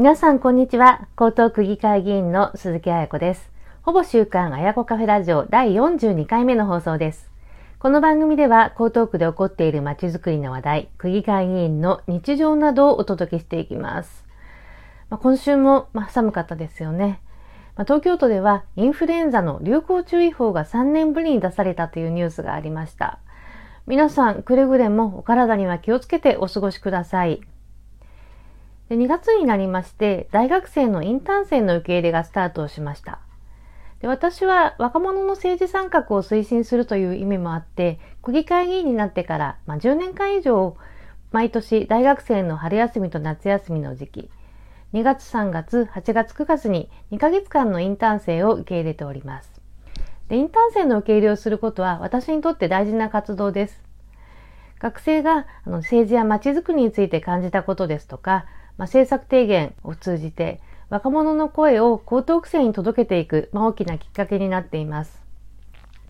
皆さん、こんにちは。江東区議会議員の鈴木彩子です。ほぼ週刊彩子カフェラジオ第42回目の放送です。この番組では、江東区で起こっている街づくりの話題、区議会議員の日常などをお届けしていきます。まあ、今週も、まあ、寒かったですよね。まあ、東京都ではインフルエンザの流行注意報が3年ぶりに出されたというニュースがありました。皆さん、くれぐれもお体には気をつけてお過ごしください。で2月になりまして、大学生のインターン生の受け入れがスタートしました。で私は若者の政治参画を推進するという意味もあって、区議会議員になってから、まあ、10年間以上、毎年大学生の春休みと夏休みの時期、2月3月、8月9月に2ヶ月間のインターン生を受け入れております。でインターン生の受け入れをすることは私にとって大事な活動です。学生があの政治や街づくりについて感じたことですとか、まあ、政策提言を通じて若者の声を江東区政に届けていく、まあ、大きなきっかけになっています。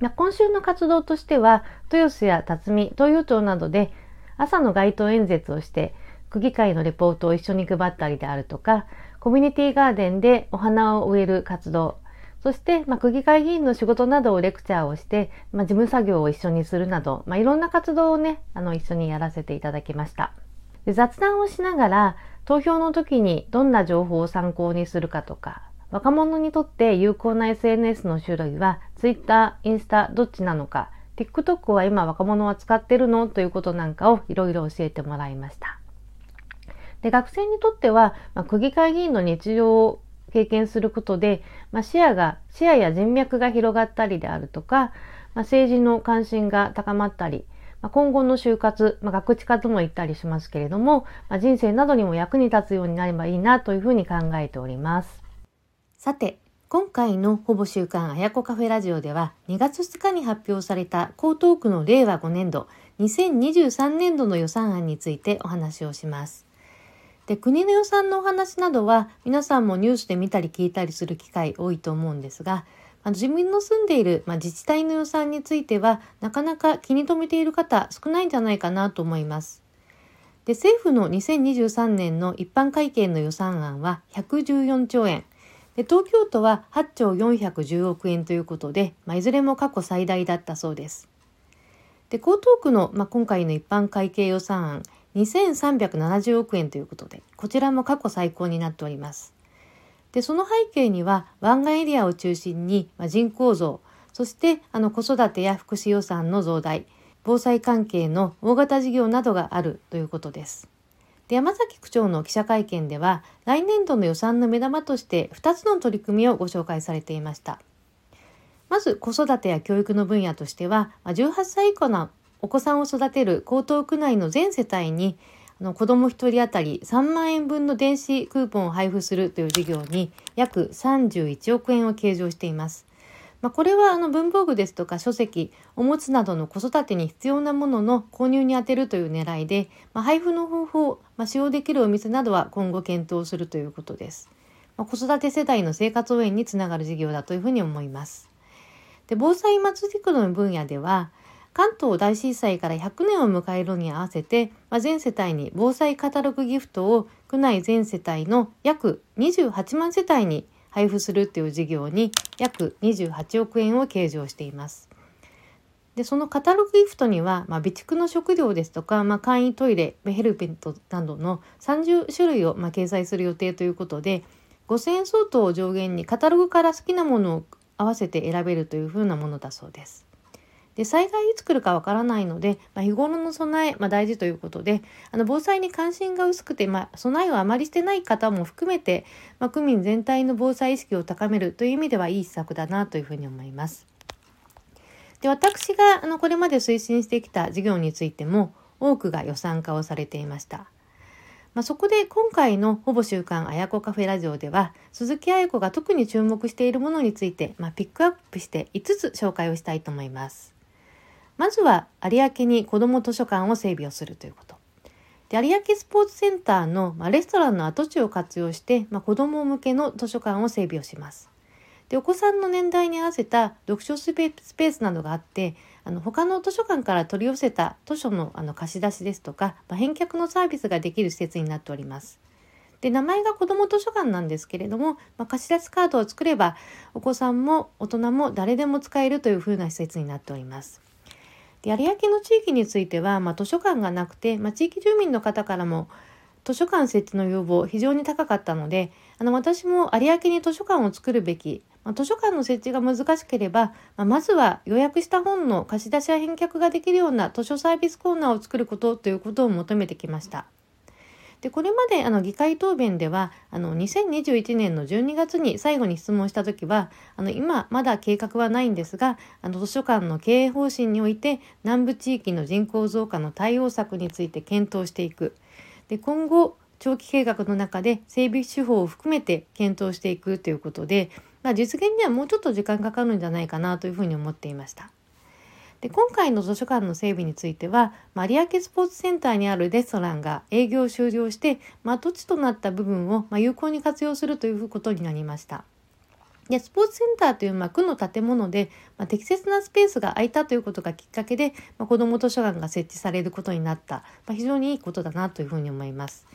まあ、今週の活動としては、豊洲や辰巳、東洋町などで朝の街頭演説をして、区議会のレポートを一緒に配ったりであるとか、コミュニティガーデンでお花を植える活動、そして、まあ、区議会議員の仕事などをレクチャーをして、まあ、事務作業を一緒にするなど、まあ、いろんな活動をね、あの、一緒にやらせていただきました。で雑談をしながら、投票の時にどんな情報を参考にするかとか、若者にとって有効な SNS の種類は Twitter、インスタどっちなのか、TikTok は今若者は使ってるの？ということなんかをいろいろ教えてもらいました。で学生にとっては、まあ、区議会議員の日常を経験することで、まあ、視野が視野や人脈が広がったりであるとか、まあ、政治の関心が高まったり、まあ、今後の就活、まあ、学知化とも言ったりしますけれども、まあ、人生などにも役に立つようになればいいなというふうに考えております。さて、今回のほぼ週刊あやこカフェラジオでは2月2日に発表された江東区の令和5年度2023年度の予算案についてお話をします。で国の予算のお話などは皆さんもニュースで見たり聞いたりする機会多いと思うんですがあの自分の住んでいる、まあ、自治体の予算についてはなかなか気に留めている方少ないんじゃないかなと思います。で政府の2023年の一般会計の予算案は114兆円で東京都は8兆410億円ということで、まあ、いずれも過去最大だったそうです。で江東区の、まあ、今回の一般会計予算案2370億円ということでこちらも過去最高になっております。でその背景には湾岸エリアを中心に人口増そしてあの子育てや福祉予算の増大防災関係の大型事業などがあるということです。で山崎区長の記者会見では来年度の予算の目玉として2つの取り組みをご紹介されていました。まず子育てや教育の分野としては18歳以下のお子さんを育てる江東区内の全世帯にの子供1人当たり3万円分の電子クーポンを配布するという事業に約31億円を計上しています。まあ、これはあの文房具ですとか書籍、おむつなどの子育てに必要なものの購入に充てるという狙いで、まあ、配布の方法、まあ、使用できるお店などは今後検討するということです。ま子育て世代の生活応援につながる事業だというふうに思います。で防災祭り区の分野では、関東大震災から100年を迎えるに合わせて、まあ、全世帯に防災カタログギフトを区内全世帯の約28万世帯に配布するという事業に約28億円を計上しています。でそのカタログギフトには、まあ、備蓄の食料ですとか、まあ、簡易トイレヘルペントなどの30種類を、まあ、掲載する予定ということで5,000円相当を上限にカタログから好きなものを合わせて選べるというふうなものだそうです。で災害いつ来るかわからないので、まあ、日頃の備え、まあ、大事ということであの防災に関心が薄くて、まあ、備えをあまりしてない方も含めて、まあ、区民全体の防災意識を高めるという意味ではいい施策だなというふうに思います。で私があのこれまで推進してきた事業についても多くが予算化をされていました。まあ、そこで今回のほぼ週刊あやこカフェラジオでは鈴木彩子が特に注目しているものについて、まあ、ピックアップして5つ紹介をしたいと思います。まずは有明に子ども図書館を整備をするということ。で有明スポーツセンターの、まあ、レストランの跡地を活用して、まあ、子ども向けの図書館を整備をします。でお子さんの年代に合わせた読書スペースなどがあってあの他の図書館から取り寄せた図書のあの貸し出しですとか、まあ、返却のサービスができる施設になっております。で名前が子ども図書館なんですけれども、まあ、貸し出しカードを作ればお子さんも大人も誰でも使えるというふうな施設になっております。有明の地域については、まあ、図書館がなくて、まあ、地域住民の方からも図書館設置の要望非常に高かったのであの私も有明に図書館を作るべき、まあ、図書館の設置が難しければ、まあ、まずは予約した本の貸し出しや返却ができるような図書サービスコーナーを作ることということを求めてきました。でこれまであの議会答弁ではあの2021年の12月に最後に質問した時はあの今まだ計画はないんですがあの図書館の経営方針において南部地域の人口増加の対応策について検討していくで今後長期計画の中で整備手法を含めて検討していくということで、まあ、実現にはもうちょっと時間かかるんじゃないかなというふうに思っていました。で今回の図書館の整備については有明スポーツセンターにあるレストランが営業終了して、まあ、土地となった部分をま有効に活用するということになりました。でスポーツセンターという、ま、区の建物で、まあ、適切なスペースが空いたということがきっかけで、まあ、子ども図書館が設置されることになった、まあ、非常にいいことだなというふうに思います。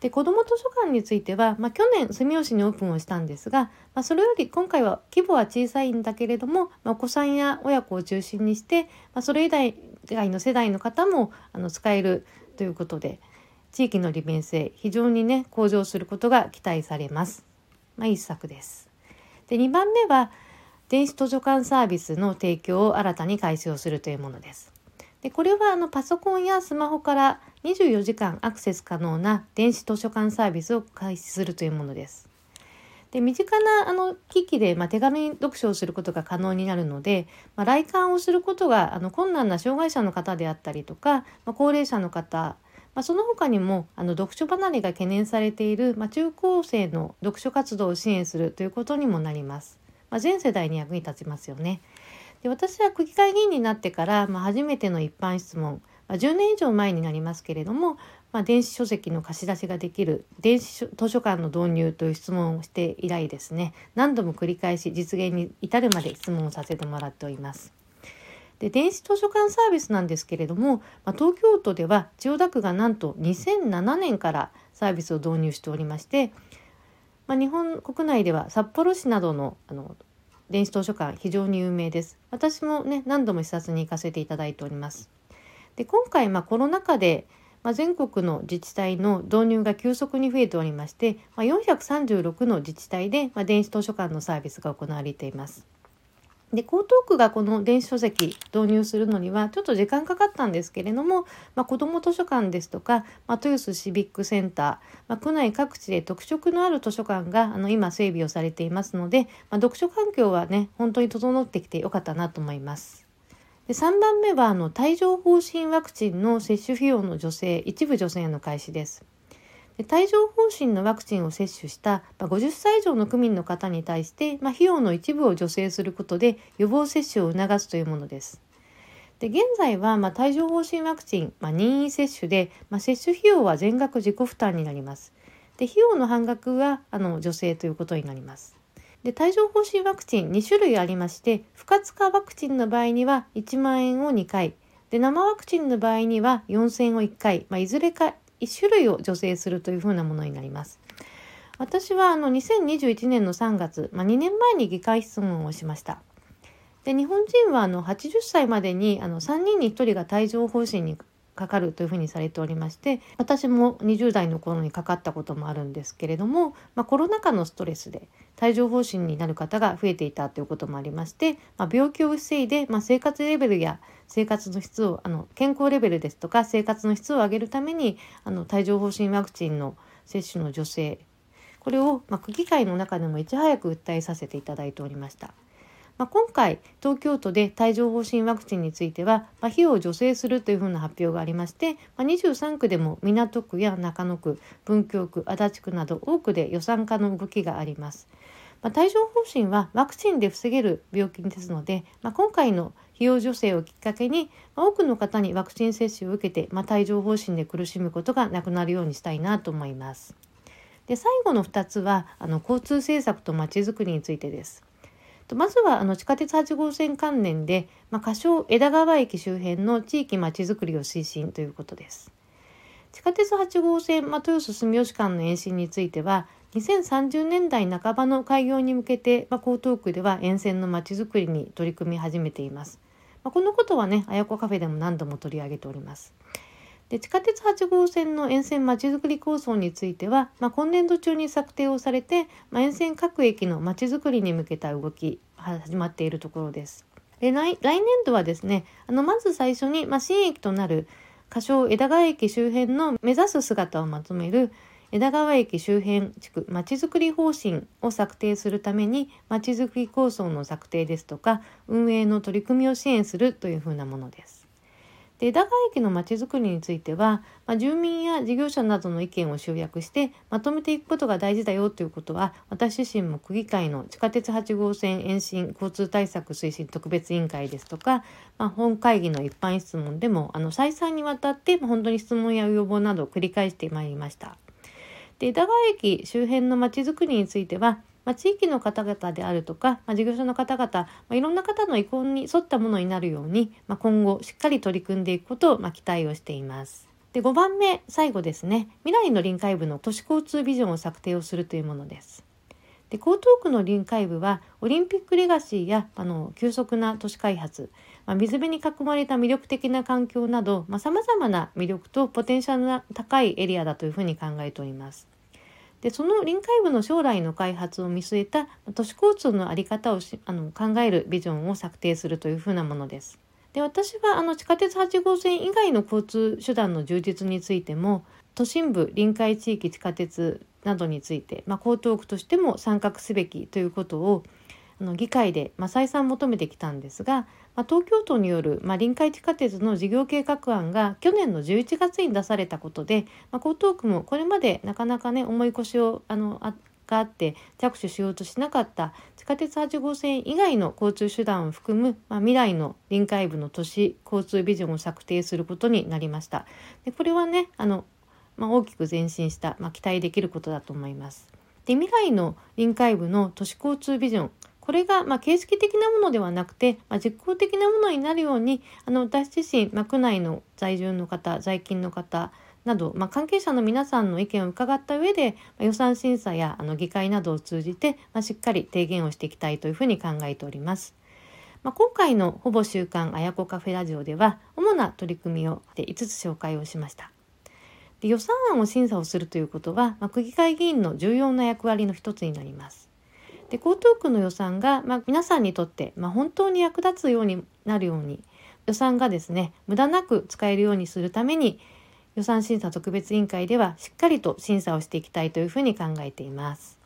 で子ども図書館については、まあ、去年住吉にオープンをしたんですが、まあ、それより今回は規模は小さいんだけれども、まあ、お子さんや親子を中心にして、まあ、それ以外の世代の方もあの使えるということで地域の利便性非常にね向上することが期待されます。まあ、一作です。で2番目は電子図書館サービスの提供を新たに開始をするというものです。でこれはあのパソコンやスマホから24時間アクセス可能な電子図書館サービスを開始するというものです。で身近なあの機器で、まあ、手紙読書をすることが可能になるので、まあ、来館をすることがあの困難な障害者の方であったりとか、まあ、高齢者の方、まあ、その他にもあの読書離れが懸念されている、まあ、中高生の読書活動を支援するということにもなります。まあ、全世代に役に立ちますよね。で私は区議会議員になってから、まあ、初めての一般質問、まあ、10年以上前になりますけれども、まあ、電子書籍の貸し出しができる電子図書館の導入という質問をして以来ですね何度も繰り返し実現に至るまで質問をさせてもらっております。で電子図書館サービスなんですけれども、まあ、東京都では千代田区がなんと2007年からサービスを導入しておりまして、まあ、日本国内では札幌市などのあの電子図書館非常に有名です。私もね何度も視察に行かせていただいております。で今回まあコロナ禍でまあ、全国の自治体の導入が急速に増えておりまして、まあ、436の自治体で、まあ、電子図書館のサービスが行われています。で江東区がこの電子書籍導入するのにはちょっと時間かかったんですけれども、まあ、子ども図書館ですとか、まあ、豊洲シビックセンター、まあ、区内各地で特色のある図書館があの今整備をされていますので、まあ、読書環境はね本当に整ってきてよかったなと思います。で3番目はあの帯状疱疹ワクチンの接種費用の助成一部助成の開始です。で帯状疱疹のワクチンを接種した50歳以上の区民の方に対して、まあ、費用の一部を助成することで予防接種を促すというものです。で現在は、まあ、帯状疱疹ワクチン、まあ、任意接種で、まあ、接種費用は全額自己負担になります。で費用の半額はあの助成ということになります。で帯状疱疹ワクチン2種類ありまして不活化ワクチンの場合には1万円を2回で生ワクチンの場合には4000円を1回、まあ、いずれか1種類を助成するというふうなものになります。私はあの2021年の3月、まあ、2年前に議会質問をしました。で日本人はあの80歳までにあの3人に1人が帯状疱疹にかかるというふうにされておりまして私も20代の頃にかかったこともあるんですけれども、まあ、コロナ禍のストレスで帯状疱疹になる方が増えていたということもありまして、まあ、病気を防いで、まあ、生活レベルや生活の質をあの健康レベルですとか生活の質を上げるためにあの帯状疱疹ワクチンの接種の助成これを、まあ、区議会の中でもいち早く訴えさせていただいておりました。まあ、今回東京都で帯状疱疹ワクチンについては、まあ、費用を助成するというふうな発表がありまして、まあ、23区でも港区や中野区文京区足立区など多くで予算化の動きがあります。まあ、帯状疱疹はワクチンで防げる病気ですので、まあ、今回の費用助成をきっかけに、まあ、多くの方にワクチン接種を受けて、まあ、帯状疱疹で苦しむことがなくなるようにしたいなと思います。で最後の2つはあの交通政策とまちづくりについてです。まずはあの地下鉄8号線関連で、まあ、仮称枝川駅周辺の地域まちづくりを推進ということです。地下鉄8号線、まあ、豊洲住吉間の延伸については、2030年代半ばの開業に向けて、まあ、江東区では沿線のまちづくりに取り組み始めています。まあ、このことはね、あやこカフェでも何度も取り上げております。で地下鉄8号線の沿線まちづくり構想については、まあ、今年度中に策定をされて、まあ、沿線各駅のまちづくりに向けた動き始まっているところです。で来年度はですねあのまず最初に、まあ、新駅となる仮称枝川駅周辺の目指す姿をまとめる枝川駅周辺地区まちづくり方針を策定するためにまちづくり構想の策定ですとか運営の取り組みを支援するというふうなものです。で枝川駅のまちづくりについては、まあ、住民や事業者などの意見を集約してまとめていくことが大事だよということは私自身も区議会の地下鉄8号線延伸交通対策推進特別委員会ですとか、まあ、本会議の一般質問でもあの再三にわたって本当に質問や要望などを繰り返してまいりました。で枝川駅周辺のまちづくりについてはまあ、地域の方々であるとか、まあ、事業所の方々、まあ、いろんな方の意向に沿ったものになるように、まあ、今後しっかり取り組んでいくことを、まあ、期待をしています。で5番目最後ですね未来の臨海部の都市交通ビジョンを策定をするというものです。で江東区の臨海部はオリンピックレガシーやあの急速な都市開発、まあ、水辺に囲まれた魅力的な環境などさまざ、まな魅力とポテンシャルの高いエリアだというふうに考えております。でその臨海部の将来の開発を見据えた都市交通の在り方をあの考えるビジョンを策定するというふうなものです。で私はあの地下鉄8号線以外の交通手段の充実についても都心部臨海地域地下鉄などについて、まあ、江東区としても参画すべきということをあの議会で、まあ、再三求めてきたんですが、まあ、東京都による、まあ、臨海地下鉄の事業計画案が去年の11月に出されたことで、まあ、江東区もこれまでなかなかね重い腰をあのあがあって着手しようとしなかった地下鉄8号線以外の交通手段を含む、まあ、未来の臨海部の都市交通ビジョンを策定することになりました。でこれはねあの、まあ、大きく前進した、まあ、期待できることだと思います。で未来の臨海部の都市交通ビジョンこれが、まあ、形式的なものではなくて、まあ、実効的なものになるようにあの私自身、まあ、区内の在住の方在勤の方など、まあ、関係者の皆さんの意見を伺った上で、まあ、予算審査やあの議会などを通じて、まあ、しっかり提言をしていきたいというふうに考えております。まあ、今回のほぼ週刊あやこカフェラジオでは主な取り組みを5つ紹介をしました。で予算案を審査をするということは、まあ、区議会議員の重要な役割の一つになります。で江東区の予算が、まあ、皆さんにとって、まあ、本当に役立つようになるように予算がですね無駄なく使えるようにするために予算審査特別委員会ではしっかりと審査をしていきたいというふうに考えています。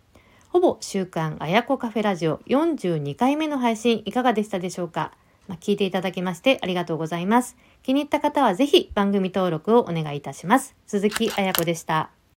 ほぼ週刊あやこカフェラジオ42回目の配信いかがでしたでしょうか、まあ、聞いていただきましてありがとうございます。気に入った方はぜひ番組登録をお願いいたします。鈴木あやこでした。